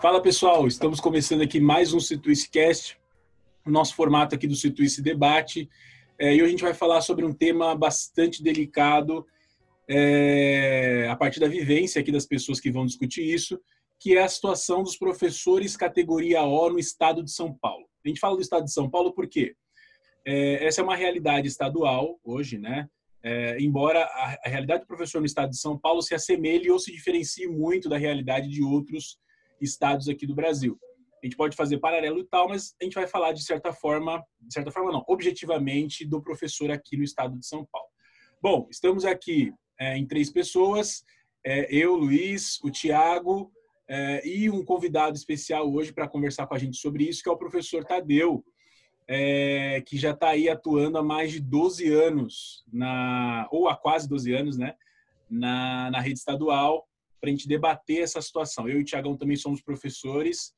Fala pessoal, estamos começando aqui mais um Cast, o nosso formato aqui do Situice Debate. É, e hoje a gente vai falar sobre um tema bastante delicado, é, a partir da vivência aqui das pessoas que vão discutir isso, que é a situação dos professores categoria O no estado de São Paulo. A gente fala do estado de São Paulo porque é, essa é uma realidade estadual hoje, né? É, embora a, a, realidade do professor no estado de São Paulo se assemelhe ou se diferencie muito da realidade de outros estados aqui do Brasil. A gente pode fazer paralelo e tal, mas a gente vai falar de certa forma, de certa forma não, objetivamente do professor aqui no estado de São Paulo. Bom, estamos aqui é, em três pessoas, é, eu, Luiz, o Tiago é, e um convidado especial hoje para conversar com a gente sobre isso, que é o professor Tadeu, é, que já está aí atuando há mais de 12 anos, na, ou há quase 12 anos, né, na, na rede estadual, para a gente debater essa situação. Eu e o Tiagão também somos professores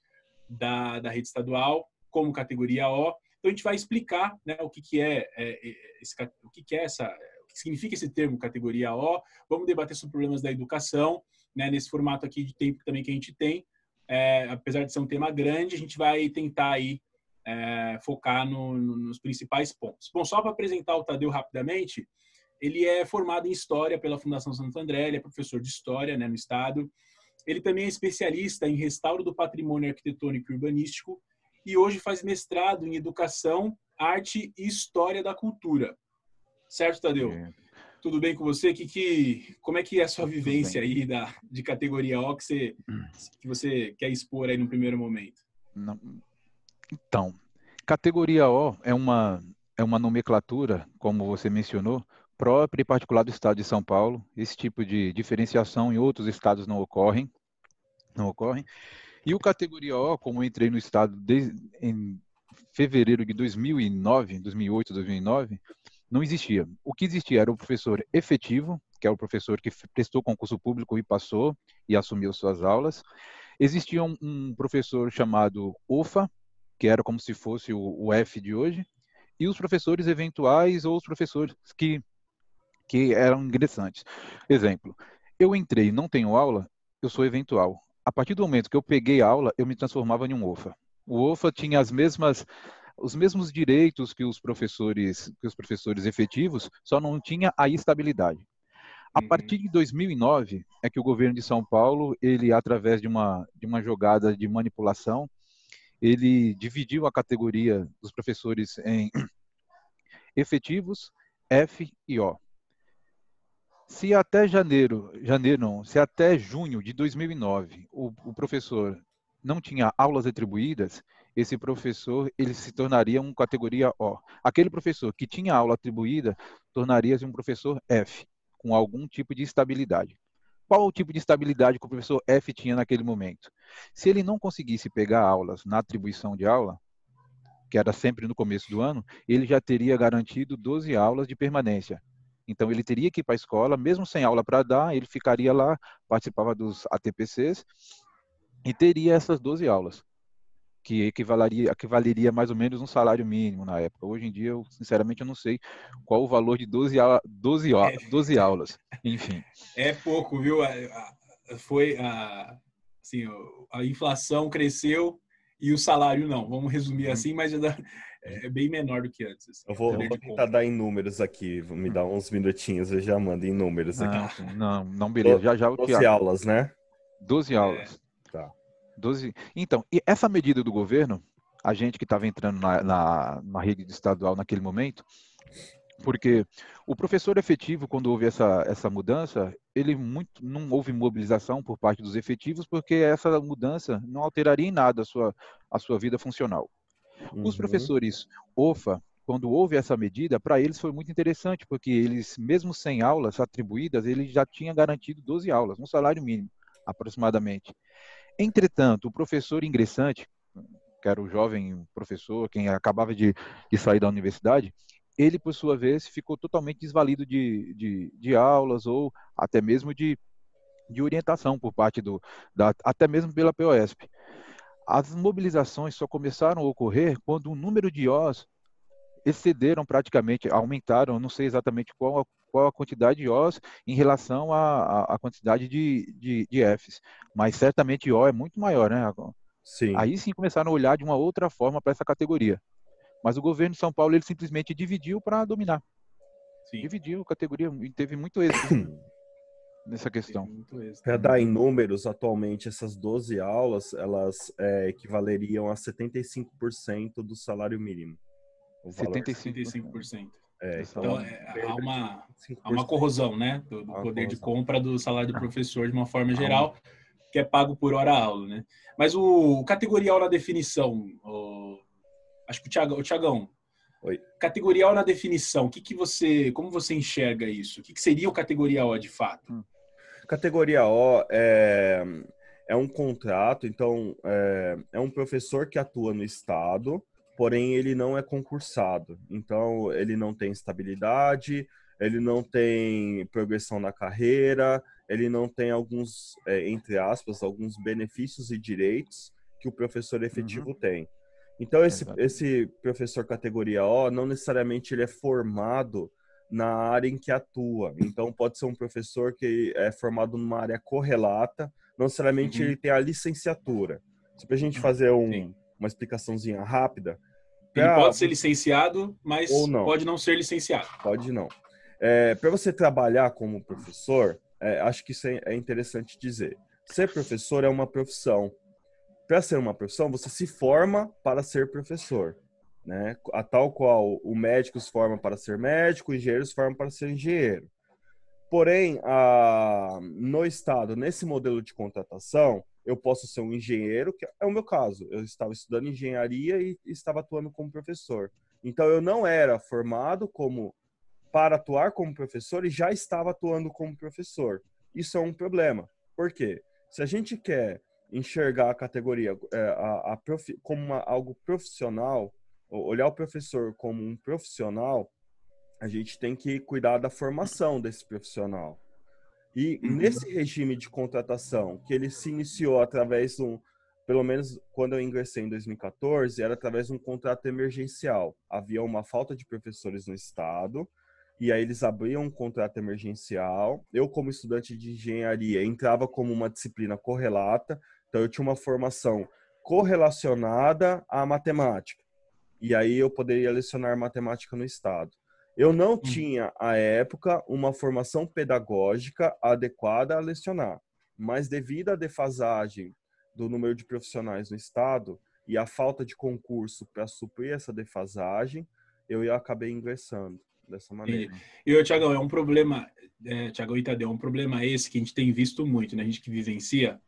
da, da rede estadual, como categoria O. Então, a gente vai explicar né, o que, que é, é, é esse, o que, que é essa, o que significa esse termo categoria O. Vamos debater sobre problemas da educação, né, nesse formato aqui de tempo também que a gente tem. É, apesar de ser um tema grande, a gente vai tentar aí é, focar no, no, nos principais pontos. Bom, só para apresentar o Tadeu rapidamente, ele é formado em História pela Fundação Santo André, ele é professor de História né, no Estado. Ele também é especialista em restauro do patrimônio arquitetônico e urbanístico e hoje faz mestrado em Educação, Arte e História da Cultura. Certo, Tadeu? É. Tudo bem com você? Que, que, como é que é a sua vivência aí da, de categoria O que você, que você quer expor aí no primeiro momento? Não, então, categoria O é uma, é uma nomenclatura, como você mencionou, própria e particular do estado de São Paulo. Esse tipo de diferenciação em outros estados não ocorrem. Não ocorrem. E o categoria O, como entrei no estado desde, em fevereiro de 2009, 2008, 2009, não existia. O que existia era o professor efetivo, que é o professor que prestou concurso público e passou e assumiu suas aulas. Existia um, um professor chamado OFA, que era como se fosse o, o F de hoje, e os professores eventuais ou os professores que, que eram ingressantes. Exemplo, eu entrei não tenho aula, eu sou eventual. A partir do momento que eu peguei a aula, eu me transformava em um OFA. O OFA tinha as mesmas os mesmos direitos que os professores que os professores efetivos, só não tinha a estabilidade. A uhum. partir de 2009 é que o governo de São Paulo, ele através de uma de uma jogada de manipulação, ele dividiu a categoria dos professores em efetivos, F e O. Se até janeiro, janeiro não, se até junho de 2009 o, o professor não tinha aulas atribuídas, esse professor ele se tornaria um categoria O. Aquele professor que tinha aula atribuída tornaria-se um professor F, com algum tipo de estabilidade qual o tipo de estabilidade que o professor F tinha naquele momento. Se ele não conseguisse pegar aulas na atribuição de aula, que era sempre no começo do ano, ele já teria garantido 12 aulas de permanência. Então ele teria que ir para a escola, mesmo sem aula para dar, ele ficaria lá, participava dos ATPCs e teria essas 12 aulas que equivaleria, equivaleria mais ou menos um salário mínimo na época. Hoje em dia, eu, sinceramente, eu não sei qual o valor de 12, 12, 12 aulas. Enfim. É pouco, viu? Foi a, assim, a inflação cresceu e o salário não. Vamos resumir hum. assim, mas é bem menor do que antes. Assim, eu vou, vou tentar dar em números aqui. Me dá uns minutinhos, eu já mando em números aqui. Não, não, não beleza. Já, já, 12 aulas, né? 12 aulas. É. 12. Então, e essa medida do governo, a gente que estava entrando na, na, na rede estadual naquele momento, porque o professor efetivo, quando houve essa, essa mudança, ele muito não houve mobilização por parte dos efetivos, porque essa mudança não alteraria em nada a sua, a sua vida funcional. Uhum. Os professores OFA, quando houve essa medida, para eles foi muito interessante, porque eles, mesmo sem aulas atribuídas, eles já tinham garantido 12 aulas, um salário mínimo, aproximadamente. Entretanto, o professor ingressante, que era o jovem professor, quem acabava de, de sair da universidade, ele, por sua vez, ficou totalmente desvalido de, de, de aulas ou até mesmo de, de orientação por parte do, da, até mesmo pela POSP. As mobilizações só começaram a ocorrer quando o número de OS excederam praticamente, aumentaram, não sei exatamente qual, qual a quantidade de Os em relação à, à quantidade de, de, de Fs. Mas certamente O é muito maior, né? Sim. Aí sim começaram a olhar de uma outra forma para essa categoria. Mas o governo de São Paulo ele simplesmente dividiu para dominar. Sim. Dividiu a categoria e teve muito êxito nessa questão. Para dar em números, atualmente essas 12 aulas elas é, equivaleriam a 75% do salário mínimo. 75%. 75%. É, então, então é, há, uma, há uma corrosão né, do, do poder corrosão. de compra do salário do professor de uma forma geral, que é pago por hora aula. Né? Mas o categorial na definição, o, acho que o, Thiago, o Thiagão, Oi. categorial na definição, o que, que você, como você enxerga isso? O que, que seria o categorial de fato? Categoria O é, é um contrato, então é, é um professor que atua no Estado, porém ele não é concursado. Então, ele não tem estabilidade, ele não tem progressão na carreira, ele não tem alguns, é, entre aspas, alguns benefícios e direitos que o professor efetivo uhum. tem. Então, esse, esse professor categoria O, não necessariamente ele é formado na área em que atua. Então, pode ser um professor que é formado numa área correlata, não necessariamente uhum. ele tem a licenciatura. Se para a gente fazer um, uma explicaçãozinha rápida, ele pra... pode ser licenciado, mas não. pode não ser licenciado. Pode não. É, Para você trabalhar como professor, é, acho que isso é, é interessante dizer. Ser professor é uma profissão. Para ser uma profissão, você se forma para ser professor. Né? A tal qual o médico se forma para ser médico, o engenheiro se forma para ser engenheiro. Porém, a, no Estado, nesse modelo de contratação, eu posso ser um engenheiro, que é o meu caso. Eu estava estudando engenharia e estava atuando como professor. Então eu não era formado como para atuar como professor e já estava atuando como professor. Isso é um problema. Por quê? Se a gente quer enxergar a categoria é, a, a como uma, algo profissional, olhar o professor como um profissional, a gente tem que cuidar da formação desse profissional. E uhum. nesse regime de contratação, que ele se iniciou através de um, pelo menos quando eu ingressei em 2014, era através de um contrato emergencial. Havia uma falta de professores no estado, e aí eles abriam um contrato emergencial. Eu, como estudante de engenharia, entrava como uma disciplina correlata, então eu tinha uma formação correlacionada à matemática. E aí eu poderia lecionar matemática no estado. Eu não hum. tinha, à época, uma formação pedagógica adequada a lecionar, mas devido à defasagem do número de profissionais no Estado e a falta de concurso para suprir essa defasagem, eu acabei ingressando dessa maneira. E, e Tiagão, é um problema, é, Tiagão Itadeu, é um problema esse que a gente tem visto muito, né? A gente que vivencia,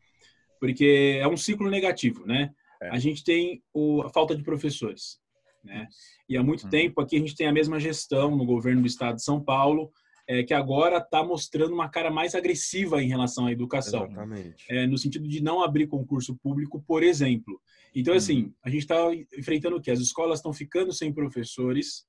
porque é um ciclo negativo, né? É. A gente tem o, a falta de professores. Né? E há muito uhum. tempo aqui a gente tem a mesma gestão no governo do estado de São Paulo, é, que agora está mostrando uma cara mais agressiva em relação à educação. É, no sentido de não abrir concurso público, por exemplo. Então, assim, uhum. a gente está enfrentando o quê? As escolas estão ficando sem professores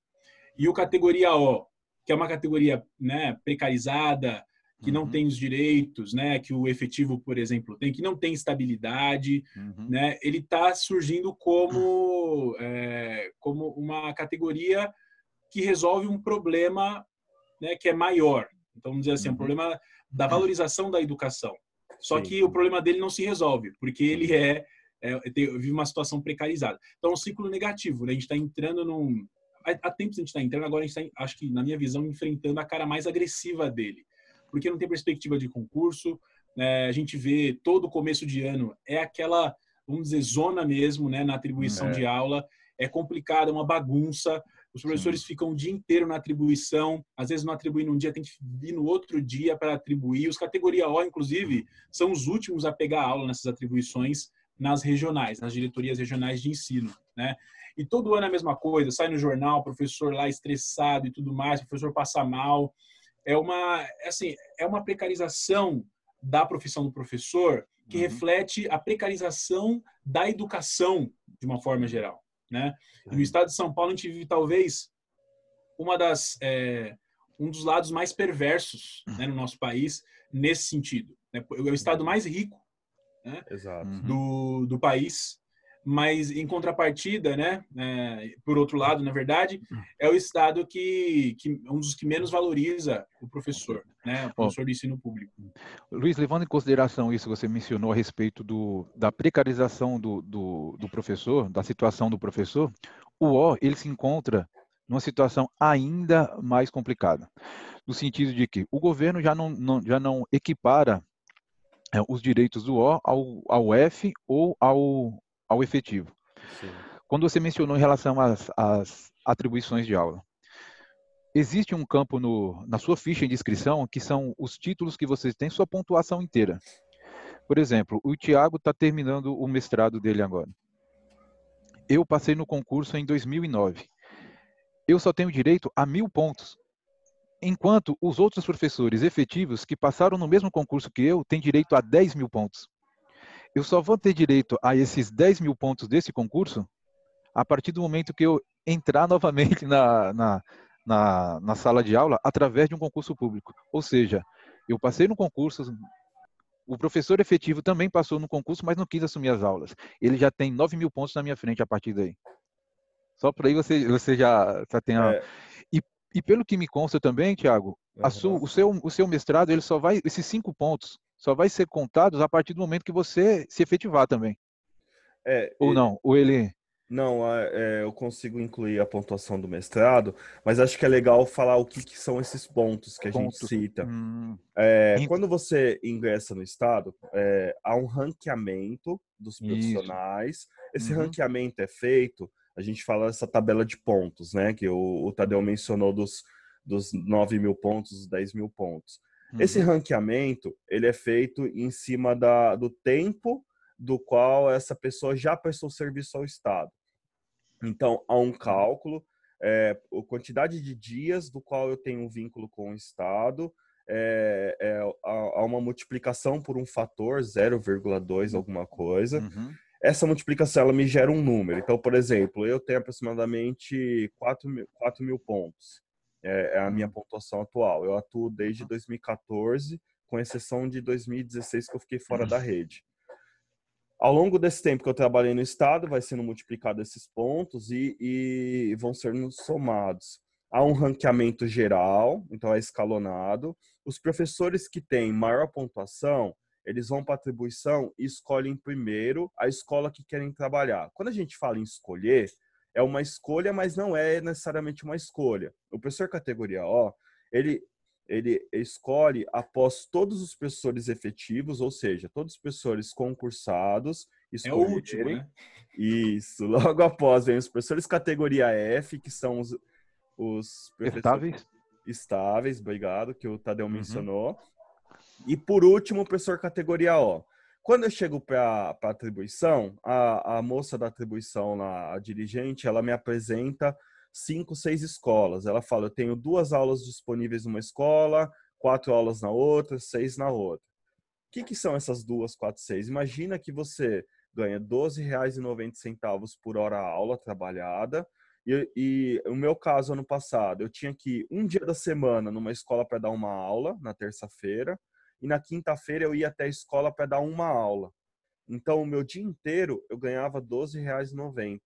e o categoria O, que é uma categoria né, precarizada, que uhum. não tem os direitos, né, que o efetivo, por exemplo, tem, que não tem estabilidade, uhum. né, ele está surgindo como, é, como uma categoria que resolve um problema né, que é maior. Então, vamos dizer assim, uhum. um problema da valorização da educação. Só Sim. que o problema dele não se resolve, porque ele é, é vive uma situação precarizada. Então, é um ciclo negativo. Né? A gente está entrando num... Há tempos a gente está entrando, agora a gente está, acho que, na minha visão, enfrentando a cara mais agressiva dele porque não tem perspectiva de concurso. É, a gente vê todo começo de ano é aquela, vamos dizer, zona mesmo, né, na atribuição é. de aula. É complicado, é uma bagunça. Os professores Sim. ficam o dia inteiro na atribuição, às vezes não atribuem num dia, tem que vir no outro dia para atribuir. Os categoria O, inclusive, são os últimos a pegar aula nessas atribuições nas regionais, nas diretorias regionais de ensino, né? E todo ano é a mesma coisa, sai no jornal, professor lá estressado e tudo mais, professor passa mal é uma, assim, é uma precarização da profissão do professor que uhum. reflete a precarização da educação de uma forma geral, né? E no uhum. estado de São Paulo a gente vive talvez uma das é, um dos lados mais perversos né, no nosso país nesse sentido. Né? É o estado uhum. mais rico né, do, do país, mas em contrapartida, né, é, por outro lado, na verdade, é o estado que, que um dos que menos valoriza o professor, né, o professor do ensino público. Luiz, levando em consideração isso que você mencionou a respeito do, da precarização do, do, do professor, da situação do professor, o O ele se encontra numa situação ainda mais complicada, no sentido de que o governo já não, não já não equipara é, os direitos do O ao, ao F ou ao, ao efetivo. Sim. Quando você mencionou em relação às, às, atribuições de aula, existe um campo no, na sua ficha de inscrição que são os títulos que você tem, sua pontuação inteira. Por exemplo, o Tiago está terminando o mestrado dele agora. Eu passei no concurso em 2009. Eu só tenho direito a mil pontos enquanto os outros professores efetivos que passaram no mesmo concurso que eu têm direito a 10 mil pontos eu só vou ter direito a esses 10 mil pontos desse concurso a partir do momento que eu entrar novamente na, na, na, na sala de aula através de um concurso público. Ou seja, eu passei no concurso, o professor efetivo também passou no concurso, mas não quis assumir as aulas. Ele já tem 9 mil pontos na minha frente a partir daí. Só por aí você, você já, já tem a... É. E, e pelo que me consta também, Tiago, uhum. o, seu, o seu mestrado, ele só vai, esses cinco pontos, só vai ser contados a partir do momento que você se efetivar também. É, ou não? Ou ele. Não, é, eu consigo incluir a pontuação do mestrado, mas acho que é legal falar o que, que são esses pontos que a pontos. gente cita. Hum. É, quando você ingressa no Estado, é, há um ranqueamento dos profissionais. Isso. Esse uhum. ranqueamento é feito, a gente fala essa tabela de pontos, né? Que o, o Tadeu mencionou dos, dos 9 mil pontos, dos 10 mil pontos. Uhum. Esse ranqueamento ele é feito em cima da, do tempo do qual essa pessoa já prestou serviço ao Estado. Então, há um cálculo, é, a quantidade de dias do qual eu tenho um vínculo com o Estado, é, é, há uma multiplicação por um fator 0,2 uhum. alguma coisa. Uhum. Essa multiplicação ela me gera um número. Então, por exemplo, eu tenho aproximadamente 4 mil, 4 mil pontos é, é a minha uhum. pontuação atual. Eu atuo desde 2014, com exceção de 2016 que eu fiquei fora da rede. Ao longo desse tempo que eu trabalhei no estado, vai sendo multiplicado esses pontos e, e vão sendo somados. Há um ranqueamento geral, então é escalonado. Os professores que têm maior pontuação, eles vão para atribuição e escolhem primeiro a escola que querem trabalhar. Quando a gente fala em escolher, é uma escolha, mas não é necessariamente uma escolha. O professor categoria O, ele, ele escolhe após todos os professores efetivos, ou seja, todos os professores concursados. É o último, né? Isso. Logo após vem os professores categoria F, que são os, os estáveis. estáveis, obrigado, que o Tadeu uhum. mencionou. E por último, o professor categoria O. Quando eu chego para a atribuição, a, a moça da atribuição, lá, a dirigente, ela me apresenta cinco, seis escolas. Ela fala: eu tenho duas aulas disponíveis numa escola, quatro aulas na outra, seis na outra. O que, que são essas duas, quatro, seis? Imagina que você ganha R$ 12,90 por hora aula trabalhada. E, e o meu caso, ano passado, eu tinha que ir um dia da semana numa escola para dar uma aula, na terça-feira e na quinta-feira eu ia até a escola para dar uma aula. Então, o meu dia inteiro eu ganhava R$ 12,90.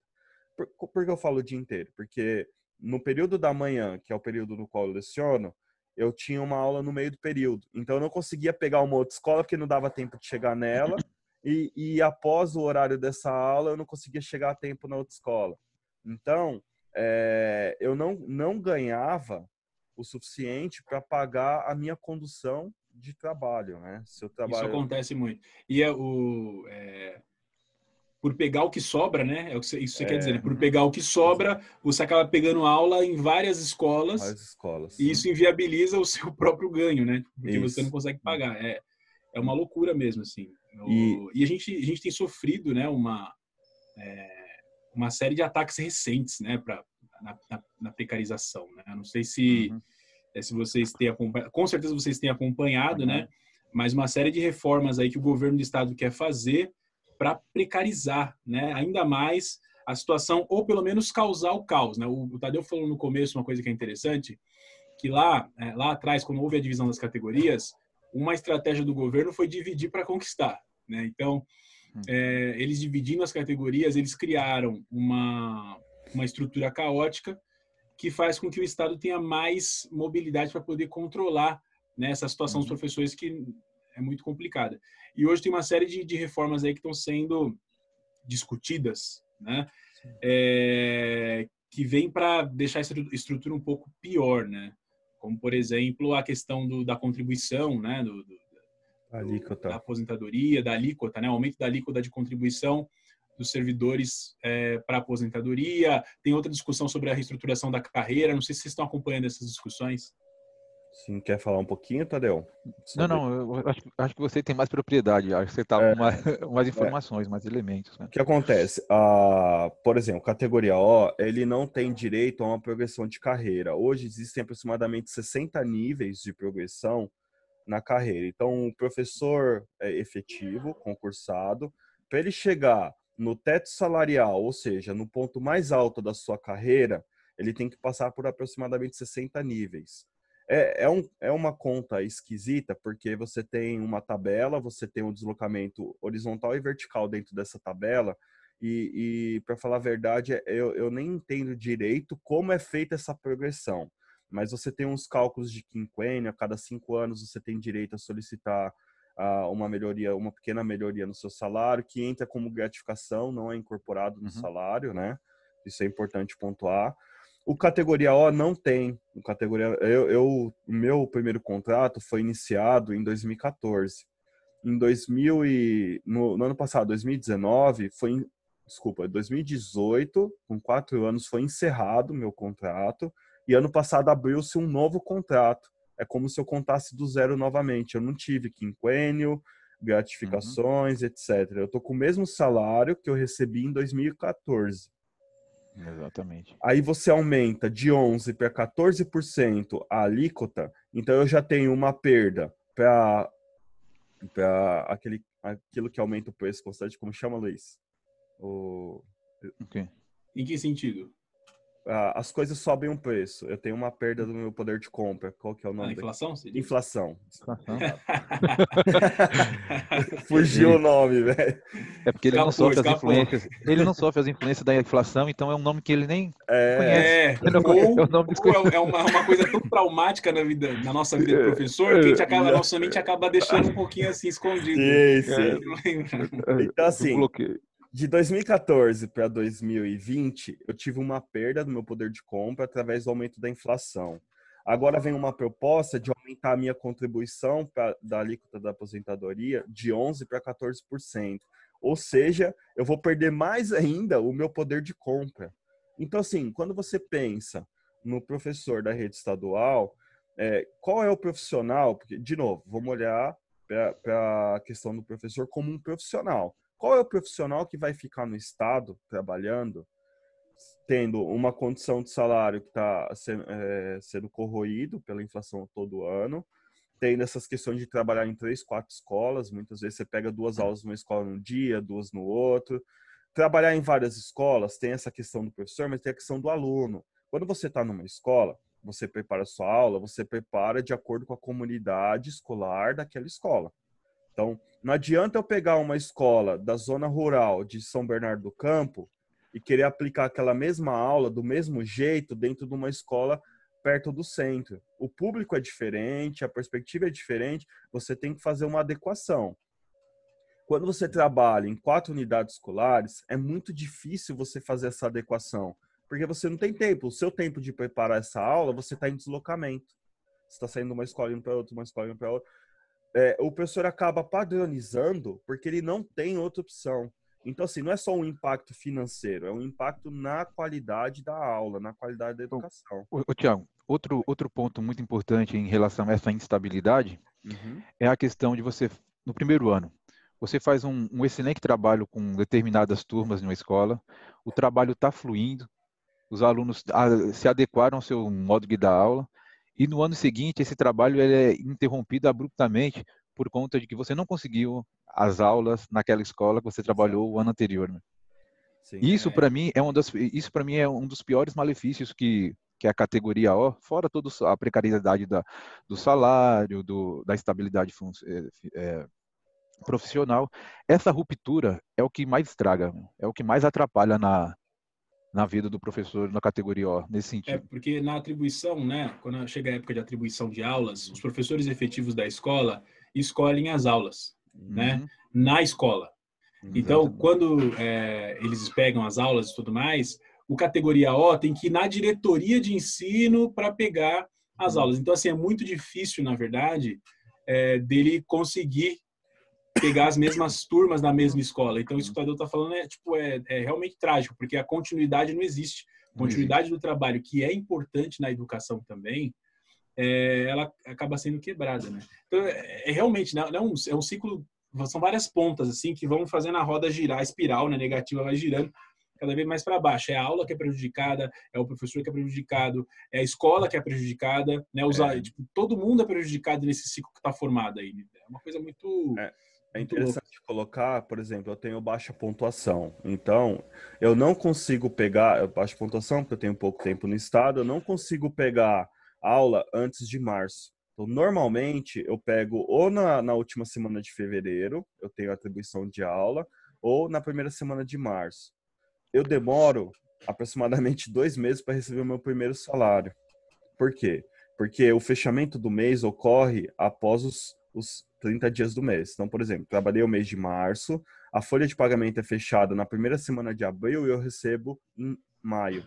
Por, por que eu falo o dia inteiro? Porque no período da manhã, que é o período no qual eu leciono, eu tinha uma aula no meio do período. Então, eu não conseguia pegar uma outra escola porque não dava tempo de chegar nela. E, e após o horário dessa aula, eu não conseguia chegar a tempo na outra escola. Então, é, eu não, não ganhava o suficiente para pagar a minha condução de trabalho, né? Seu trabalho... Isso acontece muito. E é o é, por pegar o que sobra, né? É o que isso você é, quer dizer, né? Por pegar o que sobra, você acaba pegando aula em várias escolas. Várias escolas. E isso inviabiliza o seu próprio ganho, né? Porque isso. você não consegue pagar. É, é uma loucura mesmo, assim. E... e, a gente a gente tem sofrido, né? Uma é, uma série de ataques recentes, né? Para na, na, na, precarização, né? Não sei se uhum se vocês têm acompanhado, com certeza vocês têm acompanhado, uhum. né? Mas uma série de reformas aí que o governo do estado quer fazer para precarizar, né? Ainda mais a situação ou pelo menos causar o caos, né? O, o Tadeu falou no começo uma coisa que é interessante, que lá, é, lá atrás, quando houve a divisão das categorias, uma estratégia do governo foi dividir para conquistar, né? Então, é, eles dividindo as categorias, eles criaram uma, uma estrutura caótica que faz com que o Estado tenha mais mobilidade para poder controlar né, essa situação dos uhum. professores que é muito complicada. E hoje tem uma série de, de reformas aí que estão sendo discutidas, né, é, que vem para deixar essa estrutura um pouco pior, né, como por exemplo a questão do, da contribuição, né, do, do, da aposentadoria, da alíquota, né, aumento da alíquota de contribuição dos servidores é, para aposentadoria. Tem outra discussão sobre a reestruturação da carreira. Não sei se vocês estão acompanhando essas discussões. Sim, quer falar um pouquinho, Tadeu? Sobre... Não, não, eu acho, acho, que você tem mais propriedade, acho que você está é, com mais, mais é. informações, é. mais elementos. Né? O que acontece? Ah, por exemplo, categoria O, ele não tem direito a uma progressão de carreira. Hoje existem aproximadamente 60 níveis de progressão na carreira. Então, o professor é efetivo, concursado, para ele chegar no teto salarial, ou seja, no ponto mais alto da sua carreira, ele tem que passar por aproximadamente 60 níveis. É, é, um, é uma conta esquisita, porque você tem uma tabela, você tem um deslocamento horizontal e vertical dentro dessa tabela, e, e para falar a verdade, eu, eu nem entendo direito como é feita essa progressão. Mas você tem uns cálculos de quinquênio, a cada cinco anos você tem direito a solicitar uma melhoria, uma pequena melhoria no seu salário, que entra como gratificação, não é incorporado no uhum. salário, né? Isso é importante pontuar. O categoria O não tem. O categoria eu, eu meu primeiro contrato foi iniciado em 2014. Em 2000 e no, no ano passado, 2019, foi desculpa, 2018, com quatro anos, foi encerrado meu contrato e ano passado abriu-se um novo contrato é como se eu contasse do zero novamente. Eu não tive quinquênio, gratificações, uhum. etc. Eu tô com o mesmo salário que eu recebi em 2014. Exatamente. Aí você aumenta de 11 para 14% a alíquota, então eu já tenho uma perda para para aquele aquilo que aumenta o preço constante, como chama, Luiz? O okay. Em que sentido? As coisas sobem um preço, eu tenho uma perda do meu poder de compra. Qual que é o nome? Ah, inflação? Inflação. Fugiu o nome, velho. É porque ele não sofre as influências. Ele não sofre as influências da inflação, então é um nome que ele nem é... conhece. É, ou, é, é uma, uma, coisa tão traumática na vida, na nossa vida de professor, que a gente acaba, nossa mente acaba deixando um pouquinho assim escondido. Sim, sim. Então assim, de 2014 para 2020, eu tive uma perda do meu poder de compra através do aumento da inflação. Agora vem uma proposta de aumentar a minha contribuição pra, da alíquota da aposentadoria de 11% para 14%. Ou seja, eu vou perder mais ainda o meu poder de compra. Então, assim, quando você pensa no professor da rede estadual, é, qual é o profissional? Porque, de novo, vamos olhar para a questão do professor como um profissional. Qual é o profissional que vai ficar no Estado trabalhando, tendo uma condição de salário que está sendo, é, sendo corroído pela inflação todo ano, tendo essas questões de trabalhar em três, quatro escolas, muitas vezes você pega duas aulas numa escola num dia, duas no outro. Trabalhar em várias escolas tem essa questão do professor, mas tem a questão do aluno. Quando você está numa escola, você prepara a sua aula, você prepara de acordo com a comunidade escolar daquela escola. Então, não adianta eu pegar uma escola da zona rural de São Bernardo do Campo e querer aplicar aquela mesma aula do mesmo jeito dentro de uma escola perto do centro. O público é diferente, a perspectiva é diferente, você tem que fazer uma adequação. Quando você trabalha em quatro unidades escolares, é muito difícil você fazer essa adequação, porque você não tem tempo. O seu tempo de preparar essa aula, você está em deslocamento. Você está saindo de uma escola indo para outra, uma escola indo para outra é, o professor acaba padronizando porque ele não tem outra opção. Então, assim, não é só um impacto financeiro, é um impacto na qualidade da aula, na qualidade da educação. Ô, ô Tiago, outro, outro ponto muito importante em relação a essa instabilidade uhum. é a questão de você, no primeiro ano, você faz um, um excelente trabalho com determinadas turmas em uma escola, o trabalho está fluindo, os alunos ah, se adequaram ao seu modo de dar aula, e no ano seguinte, esse trabalho é interrompido abruptamente por conta de que você não conseguiu as aulas naquela escola que você trabalhou o ano anterior. Né? Sim, isso é. para mim é um dos isso para mim é um dos piores malefícios que que é a categoria O, fora toda a precariedade da, do salário, do, da estabilidade é, profissional. Essa ruptura é o que mais estraga, é o que mais atrapalha na, na vida do professor na categoria O, nesse sentido. É, porque na atribuição, né, quando chega a época de atribuição de aulas, os professores efetivos da escola escolhem as aulas, né, uhum. né, na escola. Então, quando é, eles pegam as aulas e tudo mais, o categoria O tem que ir na diretoria de ensino para pegar as uhum. aulas. Então, assim, é muito difícil, na verdade, é, dele conseguir pegar as mesmas turmas na mesma escola. Então, isso que o Tadeu está falando é, tipo, é, é, realmente trágico, porque a continuidade não existe. A continuidade do trabalho, que é importante na educação também, é, ela acaba sendo quebrada, né? Então, é, é realmente, não, é, um, é um ciclo, são várias pontas, assim, que vão fazendo a roda girar, a espiral né, negativa vai girando cada vez mais para baixo. É a aula que é prejudicada, é o professor que é prejudicado, é a escola que é prejudicada, né? Usar, é. tipo, todo mundo é prejudicado nesse ciclo que está formado aí. É uma coisa muito é. É interessante colocar, por exemplo, eu tenho baixa pontuação. Então, eu não consigo pegar baixa pontuação, porque eu tenho pouco tempo no estado, eu não consigo pegar aula antes de março. Então, normalmente, eu pego ou na, na última semana de fevereiro, eu tenho atribuição de aula, ou na primeira semana de março. Eu demoro aproximadamente dois meses para receber o meu primeiro salário. Por quê? Porque o fechamento do mês ocorre após os, os 30 dias do mês. Então, por exemplo, trabalhei o mês de março, a folha de pagamento é fechada na primeira semana de abril e eu recebo em maio.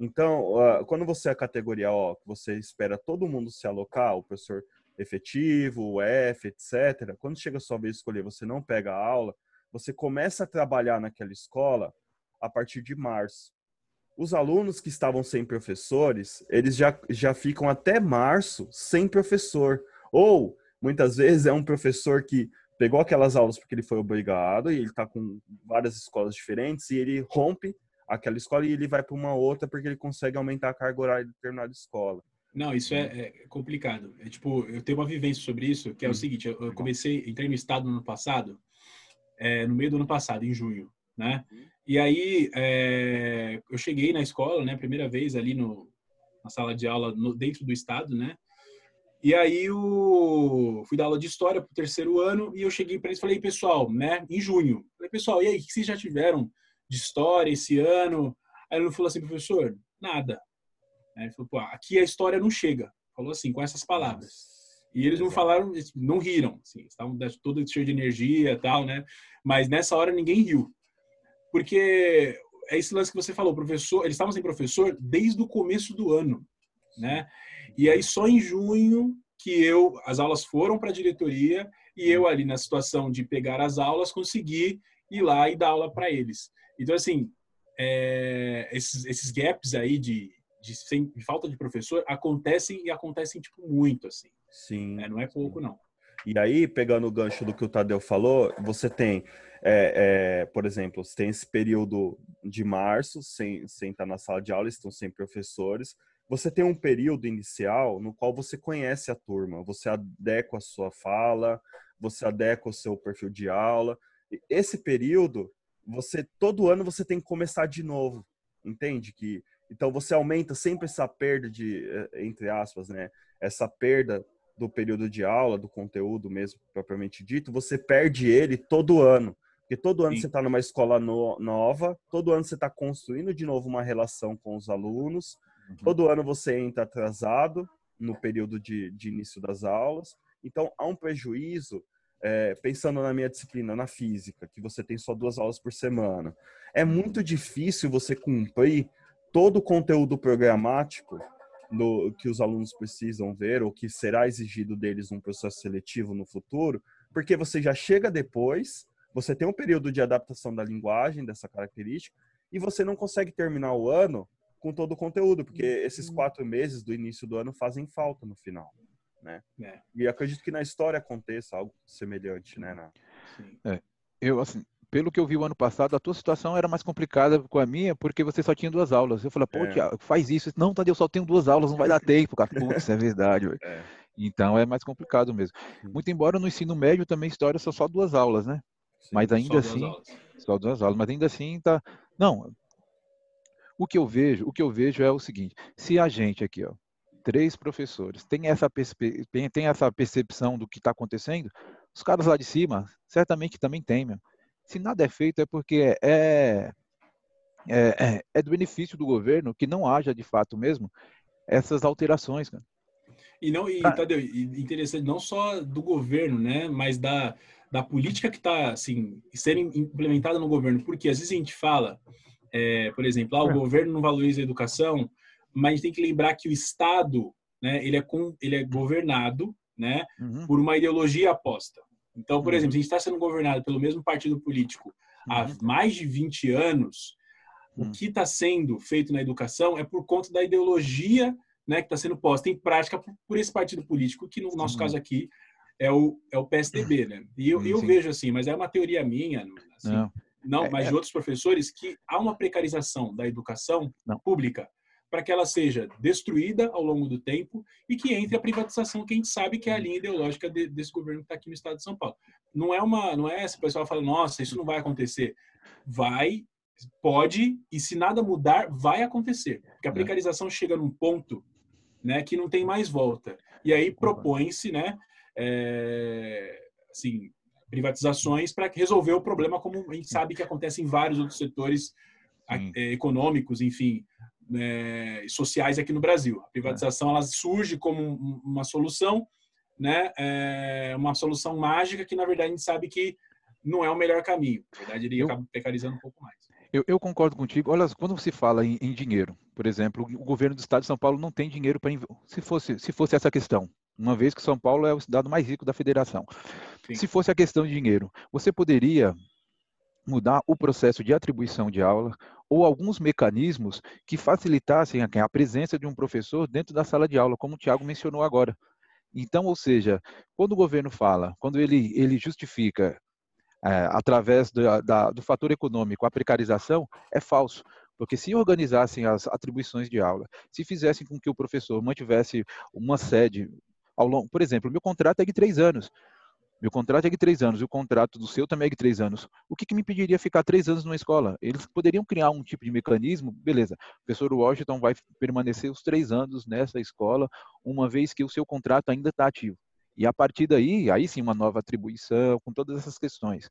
Então, quando você é a categoria O, você espera todo mundo se alocar, o professor efetivo, o F, etc. Quando chega a sua vez de escolher, você não pega a aula, você começa a trabalhar naquela escola a partir de março. Os alunos que estavam sem professores, eles já, já ficam até março sem professor. Ou Muitas vezes é um professor que pegou aquelas aulas porque ele foi obrigado e ele está com várias escolas diferentes e ele rompe aquela escola e ele vai para uma outra porque ele consegue aumentar a carga horária de determinada escola. Não, isso é, é, complicado. É tipo, eu tenho uma vivência sobre isso, que é o hum, seguinte: eu, comecei, entrei no estado no ano passado, é, no meio do ano passado, em junho, né? Uhum. E aí é, eu cheguei na escola, né? Primeira vez ali no, na sala de aula no, dentro do estado, né? E aí o fui dar aula de história para o terceiro ano e eu cheguei para eles e falei, pessoal, né, em junho. Falei, pessoal, e aí, o que vocês já tiveram de história esse ano? Aí ele falou assim, professor, nada. Aí ele falou, pô, aqui a história não chega. Falou assim, com essas palavras. E eles não falaram, não riram, assim, estavam todos cheios de energia e tal, né? Mas nessa hora ninguém riu. Porque é esse lance que você falou, professor, eles estavam sem professor desde o começo do ano, né? E aí só em junho que eu as aulas foram para a diretoria e eu ali na situação de pegar as aulas consegui ir lá e dar aula para eles. Então assim, é, esses, esses gaps aí de, de, sem, de, falta de professor acontecem e acontecem tipo muito assim. Sim. É, não é pouco não. E aí, pegando o gancho do que o Tadeu falou, você tem, é, é, por exemplo, você tem esse período de março sem, sem estar na sala de aula, estão sem professores você tem um período inicial no qual você conhece a turma, você adequa a sua fala, você adequa o seu perfil de aula. Esse período, você todo ano você tem que começar de novo, entende? Que então você aumenta sempre essa perda de eh, entre aspas, né? Essa perda do período de aula, do conteúdo mesmo propriamente dito, você perde ele todo ano. Porque todo ano Sim. você está numa escola no, nova, todo ano você está construindo de novo uma relação com os alunos, Uhum. Todo ano você entra atrasado no período de, de início das aulas. Então, há um prejuízo, é, pensando na minha disciplina, na física, que você tem só duas aulas por semana. É muito difícil você cumprir todo o conteúdo programático no, que os alunos precisam ver ou que será exigido deles num processo seletivo no futuro, porque você já chega depois, você tem um período de adaptação da linguagem, dessa característica, e você não consegue terminar o ano com todo o conteúdo, porque esses uhum. quatro meses do início do ano fazem falta no final, né? É. E acredito que na história aconteça algo semelhante, né? Na... É. Eu, assim, pelo que eu vi o ano passado, a tua situação era mais complicada com a minha, porque você só tinha duas aulas. Eu falei, pô, é. Tiago, faz isso. Não, Tadeu, só tenho duas aulas, não vai dar tempo, cara. Putz, é verdade, é. Então é mais complicado mesmo. Muito embora no ensino médio também história são só duas aulas, né? Sim, mas ainda só assim, duas só duas aulas, mas ainda assim tá. Não, o que eu vejo, o que eu vejo é o seguinte: se a gente aqui, ó, três professores, tem essa, tem essa percepção do que está acontecendo, Os caras lá de cima, certamente também tem, meu. Se nada é feito é porque é, é, é, é do benefício do governo que não haja de fato mesmo essas alterações, cara. E não, e. Tadeu, interessante, não só do governo, né, mas da, da política que está, assim, sendo implementada no governo. Porque às vezes a gente fala, é, por exemplo, ah, o é. governo não valoriza a educação, mas a gente tem que lembrar que o Estado, né, ele é, com, ele é governado, né, uhum. por uma ideologia aposta. Então, por uhum. exemplo, se a gente está sendo governado pelo mesmo partido político há uhum. mais de 20 anos, o uhum. que está sendo feito na educação é por conta da ideologia né, que está sendo posta em prática por, por, esse partido político, que no nosso caso aqui é o, é o PSDB. Né? E eu, eu vejo assim, mas é uma teoria minha, assim, não, não é, mas é... de outros professores, que há uma precarização da educação não. pública para que ela seja destruída ao longo do tempo e que entre a privatização, que a gente sabe que é a linha ideológica de, desse governo que está aqui no estado de São Paulo. Não é uma, não é esse pessoal fala, nossa, isso não vai acontecer. Vai, pode e se nada mudar, vai acontecer. Porque a é. precarização chega num ponto né, que não tem mais volta. E aí propõe-se, né, é, assim, privatizações para resolver o problema, como a gente sabe que acontece em vários outros setores é, econômicos, enfim, é, sociais aqui no Brasil. A privatização ela surge como uma solução, né, é uma solução mágica que na verdade a gente sabe que não é o melhor caminho. Na verdade, ele eu, acaba precarizando um pouco mais. Eu, eu, concordo contigo. Olha, quando se fala em, em, dinheiro, por exemplo, o governo do Estado de São Paulo não tem dinheiro para se fosse se fosse essa questão, uma vez que São Paulo é o estado mais rico da federação. Sim. Se fosse a questão de dinheiro, você poderia mudar o processo de atribuição de aula ou alguns mecanismos que facilitassem a presença de um professor dentro da sala de aula, como o Tiago mencionou agora. Então, ou seja, quando o governo fala, quando ele, ele justifica é, através do, da, do fator econômico a precarização, é falso. Porque se organizassem as atribuições de aula, se fizessem com que o professor mantivesse uma sede ao longo, por exemplo, meu contrato é de três anos. Meu contrato é de três anos e o contrato do seu também é de três anos. O que, que me impediria ficar três anos numa escola? Eles poderiam criar um tipo de mecanismo, beleza. O professor Washington vai permanecer os três anos nessa escola, uma vez que o seu contrato ainda está ativo. E a partir daí, aí sim, uma nova atribuição, com todas essas questões.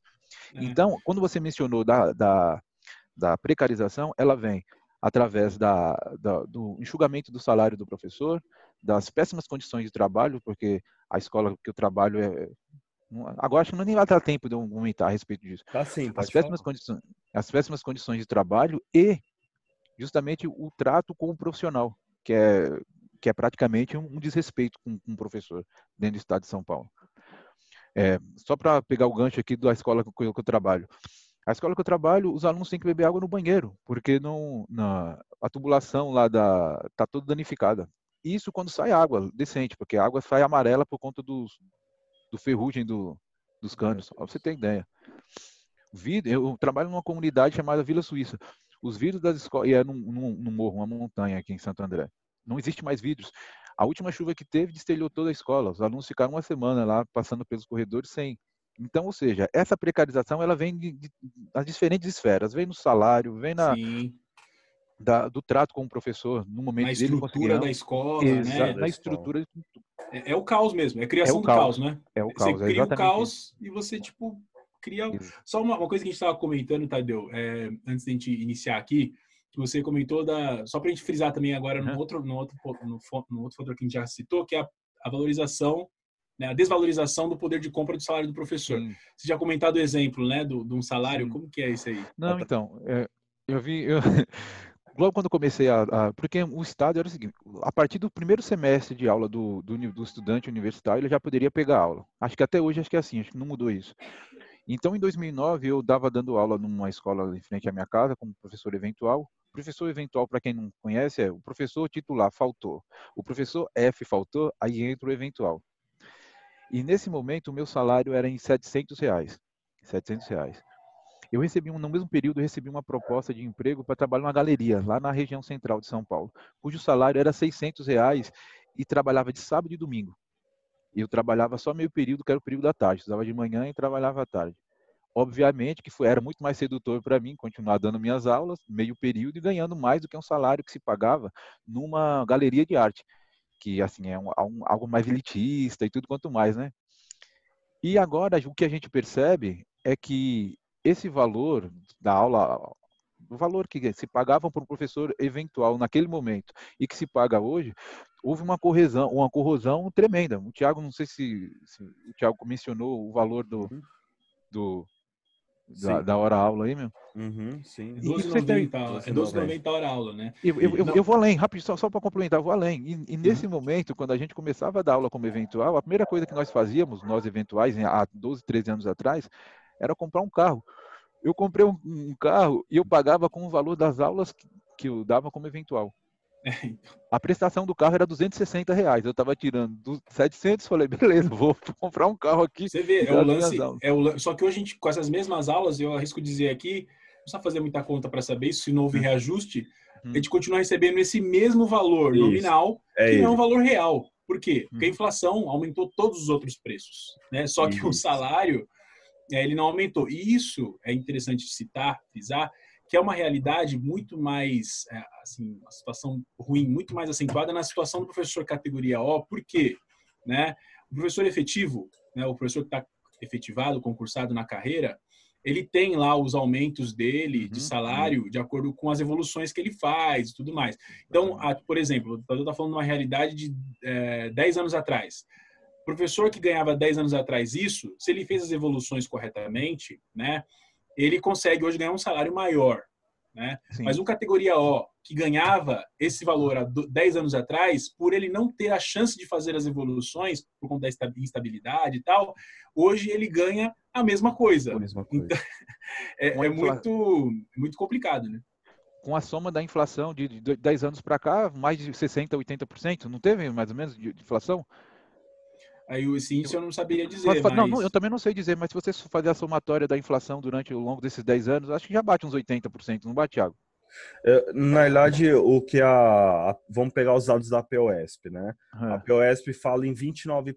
É. Então, quando você mencionou da, da, da precarização, ela vem através da, da, do enxugamento do salário do professor, das péssimas condições de trabalho, porque a escola que eu trabalho é. Agora acho que não nem vai dar tempo de eu comentar a respeito disso. Tá sim, as péssimas, condições, as péssimas condições de trabalho e justamente o trato com o profissional, que é que é praticamente um, desrespeito com, com um professor dentro do estado de São Paulo. É, só para pegar o gancho aqui da escola que eu, que eu, trabalho. A escola que eu trabalho, os alunos têm que beber água no banheiro, porque não, na, a tubulação lá da está toda danificada. Isso quando sai água decente, porque a água sai amarela por conta dos, do ferrugem do, dos canos. Pra você ter ideia. Eu trabalho numa comunidade chamada Vila Suíça. Os vidros das escolas, e é num, num, num morro, uma montanha aqui em Santo André não existe mais vidros. A última chuva que teve destelhou toda a escola. Os alunos ficaram uma semana lá passando pelos corredores sem. Então, ou seja, essa precarização ela vem de, de, das diferentes esferas, vem no salário, vem na da, do trato com o professor no momento na estrutura da escola, né? Na estrutura. É, é, o caos mesmo, é a criação é do caos, né? É o caos. Você cria o caos isso. e você tipo cria. Isso. Só uma, uma, coisa que a gente estava comentando, Tadeu, é, antes de a gente iniciar aqui que você comentou da só para a gente frisar também agora no outro no outro no, no outro fator que a gente já citou que é a, a valorização né, a desvalorização do poder de compra do salário do professor Sim. você já comentado o exemplo né do, de um salário Sim. como que é isso aí não então é, eu vi eu, logo quando comecei a, a, porque o estado era o seguinte a partir do primeiro semestre de aula do, do, do estudante universitário ele já poderia pegar aula acho que até hoje acho que é assim acho que não mudou isso então, em 2009, eu dava dando aula numa escola em frente à minha casa, como professor eventual. Professor eventual, para quem não conhece, é o professor titular faltou. O professor F faltou, aí entra o eventual. E nesse momento, o meu salário era em 700 reais. 700 reais. Eu recebi, no mesmo período, recebi uma proposta de emprego para trabalhar numa galeria, lá na região central de São Paulo, cujo salário era 600 reais e trabalhava de sábado e domingo eu trabalhava só meio período, que era o período da tarde. Estudava de manhã e trabalhava à tarde. Obviamente que foi, era muito mais sedutor para mim continuar dando minhas aulas, meio período, e ganhando mais do que um salário que se pagava numa galeria de arte, que assim é um, um, algo mais elitista e tudo quanto mais, né? E agora o que a gente percebe é que esse valor da aula, o valor que se pagava para um professor eventual naquele momento e que se paga hoje, houve uma corrosão, uma corrosão tremenda. O Tiago, não sei se, se, o Tiago mencionou o valor do, uhum. do da, da, hora aula aí, meu. Uhum, sim. 12,90 é 12,90 hora aula, né? Eu, eu, eu, eu, vou além, rápido, só, só para complementar, eu vou além. E, e nesse uhum. momento, quando a gente começava a dar aula como eventual, a primeira coisa que nós fazíamos, nós eventuais, há 12, 13 anos atrás, era comprar um carro. Eu comprei um, um carro e eu pagava com o valor das aulas que, que eu dava como eventual. É. A prestação do carro era 260 reais. Eu estava tirando 700, falei, beleza, vou comprar um carro aqui. Você vê, é o lance, é o, só que hoje a gente, com essas mesmas aulas, eu arrisco dizer aqui, não precisa fazer muita conta para saber isso, se não houve hum. reajuste, hum. a gente continua recebendo esse mesmo valor isso. nominal, é que ele. não é um valor real. Por quê? Porque a hum. inflação aumentou todos os outros preços, né? Só que isso. o salário, é, ele não aumentou. E isso é interessante citar, frisar, que é uma realidade muito mais, é, assim, uma situação ruim, muito mais acentuada na situação do professor categoria O, por quê? Né? O professor efetivo, né, o professor que está efetivado, concursado na carreira, ele tem lá os aumentos dele de uhum, salário uhum. de acordo com as evoluções que ele faz e tudo mais. Então, a, por exemplo, eu estou falando de uma realidade de é, 10 anos atrás. Professor que ganhava 10 anos atrás isso, se ele fez as evoluções corretamente, né, ele consegue hoje ganhar um salário maior. Né? Mas um categoria O, que ganhava esse valor há 10 anos atrás, por ele não ter a chance de fazer as evoluções, por conta da instabilidade e tal, hoje ele ganha a mesma coisa. A mesma coisa. Então, é, é muito, muito complicado, né? Com a soma da inflação de 10 anos para cá, mais de 60%, 80%, não teve mais ou menos de inflação? Aí esse índice eu não saberia dizer. Mas, mas... Não, eu também não sei dizer, mas se você fazer a somatória da inflação durante o longo desses 10 anos, acho que já bate uns 80%, não bate, Thiago? É, na verdade, o que a, a, Vamos pegar os dados da POSP, né? É. A POSP fala em 29%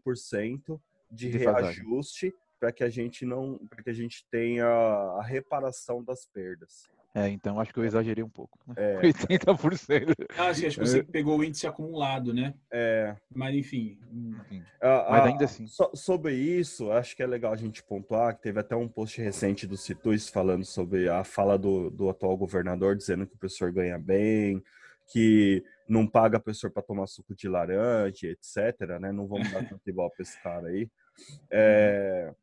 de, de reajuste para que a gente não. para que a gente tenha a reparação das perdas. É, então acho que eu exagerei um pouco. Né? É. 80%. Ah, sim, acho que você é. pegou o índice acumulado, né? É. Mas enfim. enfim. Ah, Mas ainda assim. So, sobre isso, acho que é legal a gente pontuar que teve até um post recente do Citus falando sobre a fala do, do atual governador, dizendo que o professor ganha bem, que não paga professor para tomar suco de laranja, etc. Né? Não vamos dar tanto igual para esse cara aí. É,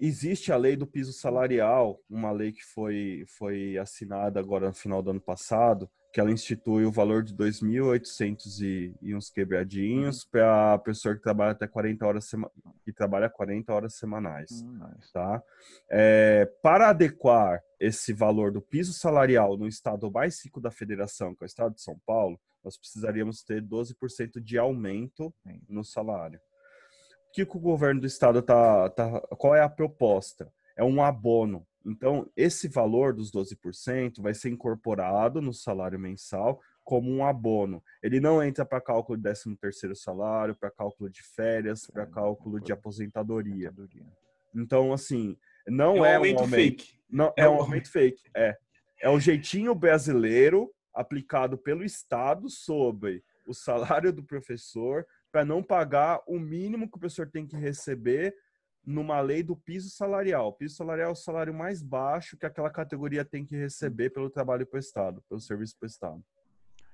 Existe a lei do piso salarial, uma lei que foi, foi assinada agora no final do ano passado, que ela institui o valor de 2.800 e, e uns quebradinhos para a pessoa que trabalha até 40 horas sema, que trabalha 40 horas semanais, hum, tá? É, para adequar esse valor do piso salarial no estado mais rico da federação, que é o estado de São Paulo, nós precisaríamos ter 12% de aumento no salário que, que o governo do estado tá, tá. Qual é a proposta? É um abono. Então, esse valor dos 12% vai ser incorporado no salário mensal como um abono. Ele não entra para cálculo de 13 terceiro salário, para cálculo de férias, para cálculo de aposentadoria. Então, assim, não é, um, é um aumento fake. Não, é, é um aumento fake. É. É o jeitinho brasileiro aplicado pelo Estado sobre o salário do professor para não pagar o mínimo que o professor tem que receber numa lei do piso salarial. O piso salarial é o salário mais baixo que aquela categoria tem que receber pelo trabalho prestado, pelo serviço prestado.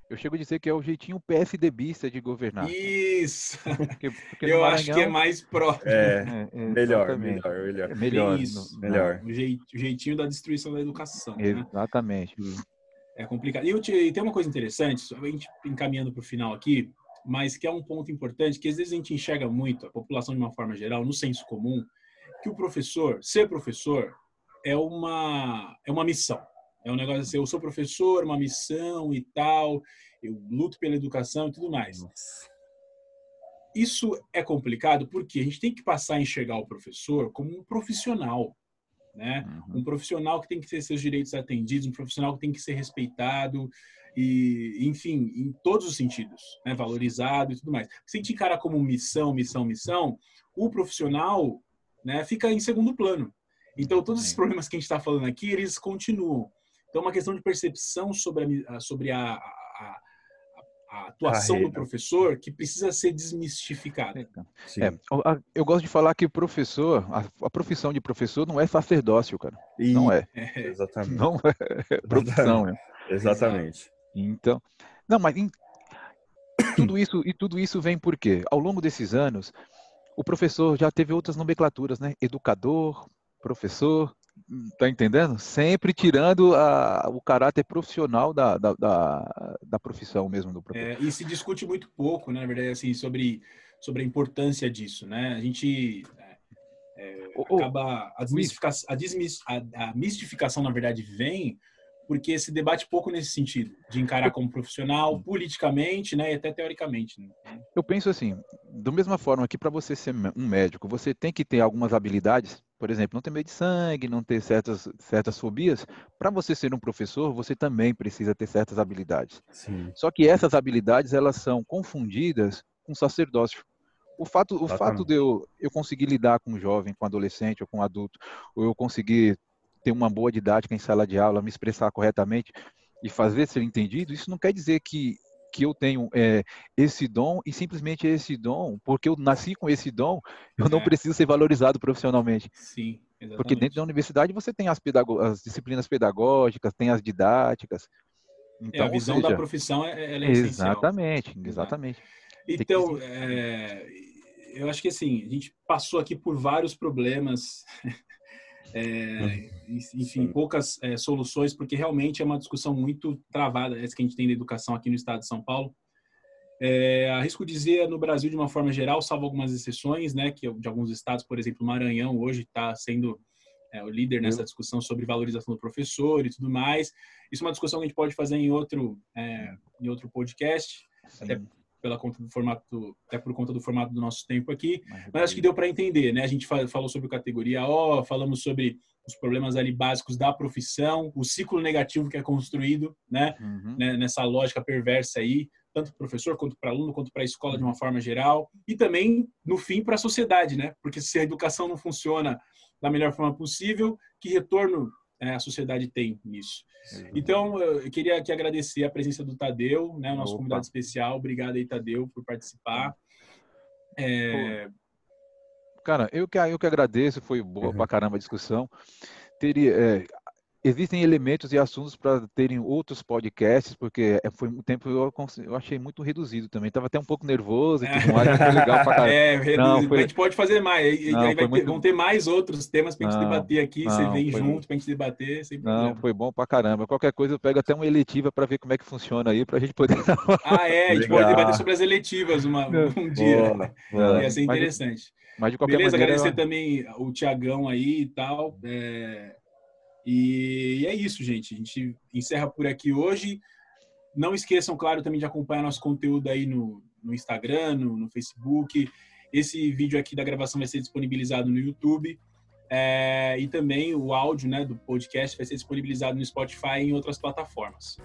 Eu chego a dizer que é o jeitinho PSDBista de governar. Isso! Porque, porque Eu Maranhão... acho que é mais próximo. É, é melhor, melhor, melhor. É melhor, Isso. melhor. O jeitinho da destruição da educação. Né? Exatamente. Né? É complicado. E, eu te, e tem uma coisa interessante, a gente encaminhando para o final aqui, mas que é um ponto importante, que às vezes a gente enxerga muito, a população de uma forma geral, no senso comum, que o professor, ser professor, é uma, é uma missão. É um negócio assim, eu sou professor, uma missão e tal, eu luto pela educação e tudo mais. Isso é complicado porque a gente tem que passar a enxergar o professor como um profissional, né? Uhum. Um profissional que tem que ter seus direitos atendidos, um profissional que tem que ser respeitado, e, enfim, em todos os sentidos, né? valorizado e tudo mais. Se a gente encara como missão, missão, missão, o profissional né, fica em segundo plano. Então, todos esses problemas que a gente está falando aqui, eles continuam. Então, é uma questão de percepção sobre a, sobre a, a, a atuação Carreira. do professor que precisa ser desmistificada. É, eu gosto de falar que o professor, a, a, profissão de professor não é sacerdócio, cara. E... Não é. é. Exatamente. Não é profissão. É. Exatamente. Então, não, mas em, tudo isso e tudo isso vem porque ao longo desses anos o professor já teve outras nomenclaturas, né? Educador, professor, tá entendendo? Sempre tirando a, o caráter profissional da, da, da, da profissão mesmo do professor. É, e se discute muito pouco, né, na verdade, assim, sobre, sobre a importância disso, né? A gente é, acaba... A, desmistificação, a, a, a mistificação, na verdade, vem porque se debate pouco nesse sentido, de encarar como profissional, politicamente, né, e até teoricamente. Né? Eu penso assim, da mesma forma que para você ser um médico, você tem que ter algumas habilidades, por exemplo, não ter medo de sangue, não ter certas, certas fobias, para você ser um professor, você também precisa ter certas habilidades. Sim. Só que essas habilidades, elas são confundidas com sacerdócio. O fato, o fato de eu, eu conseguir lidar com um jovem, com um adolescente ou com um adulto, ou eu conseguir ter uma boa didática em sala de aula, me expressar corretamente e fazer ser entendido, isso não quer dizer que, que eu tenho é, esse dom e simplesmente esse dom, porque eu nasci com esse dom, eu é. não preciso ser valorizado profissionalmente. Sim, exatamente. Porque dentro da universidade você tem as, as disciplinas pedagógicas, tem as didáticas. Então, é, a então, visão seja, da profissão é, é Exatamente, essencial. exatamente. Então, é, eu acho que assim, a gente passou aqui por vários problemas é, enfim, Sim. poucas é, soluções, porque realmente é uma discussão muito travada, essa que a gente tem da educação aqui no estado de São Paulo. É, arrisco dizer no Brasil de uma forma geral, salvo algumas exceções, né, que de alguns estados, por exemplo, o Maranhão hoje está sendo é, o líder nessa discussão sobre valorização do professor e tudo mais. Isso é uma discussão que a gente pode fazer em outro, é, em outro podcast, Sim. até pela conta do formato, até por conta do formato do nosso tempo aqui, mas acho que deu para entender, né? A gente falou sobre categoria O, falamos sobre os problemas ali básicos da profissão, o ciclo negativo que é construído, né? Uhum. né nessa lógica perversa aí, tanto para professor quanto para aluno, quanto para a escola de uma forma geral, e também no fim para a sociedade, né? Porque se a educação não funciona da melhor forma possível, que retorno é, a sociedade tem nisso. Então, eu queria aqui agradecer a presença do Tadeu, né, o nosso Opa. convidado especial. Obrigado aí, Tadeu, por participar. É... Cara, eu que, eu que agradeço, foi boa uhum. pra caramba a discussão. Teria, é, existem elementos e assuntos para terem outros podcasts, porque é, foi um tempo eu, eu achei muito reduzido também. Estava até um pouco nervoso e tudo mais, foi legal pra caramba. É, reduzido. Não, foi... a gente pode fazer mais. Não, aí ter, muito... vão ter mais outros temas para a gente não, debater aqui. Não, você vem junto para a gente debater. Sem não, problema. foi bom pra caramba. Qualquer coisa eu pego até uma eletiva para ver como é que funciona aí, para a gente poder. ah, é, a gente legal. pode debater sobre as eletivas uma, um dia. Boa, boa. Ia ser interessante. Mas, mas de qualquer Beleza, maneira, agradecer eu... também o Tiagão aí e tal. É e é isso, gente. A gente encerra por aqui hoje. Não esqueçam, claro, também de acompanhar nosso conteúdo aí no, no Instagram, no, no Facebook. Esse vídeo aqui da gravação vai ser disponibilizado no YouTube. É, e também o áudio né, do podcast vai ser disponibilizado no Spotify e em outras plataformas.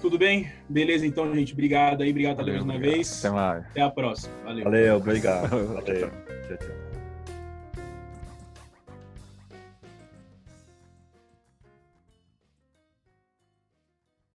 Tudo bem? Beleza, então, gente. Obrigado aí. Obrigado, Valeu, mais uma vez. Até mais. Até a próxima. Valeu. Valeu, obrigado. Valeu. Tchau, tchau.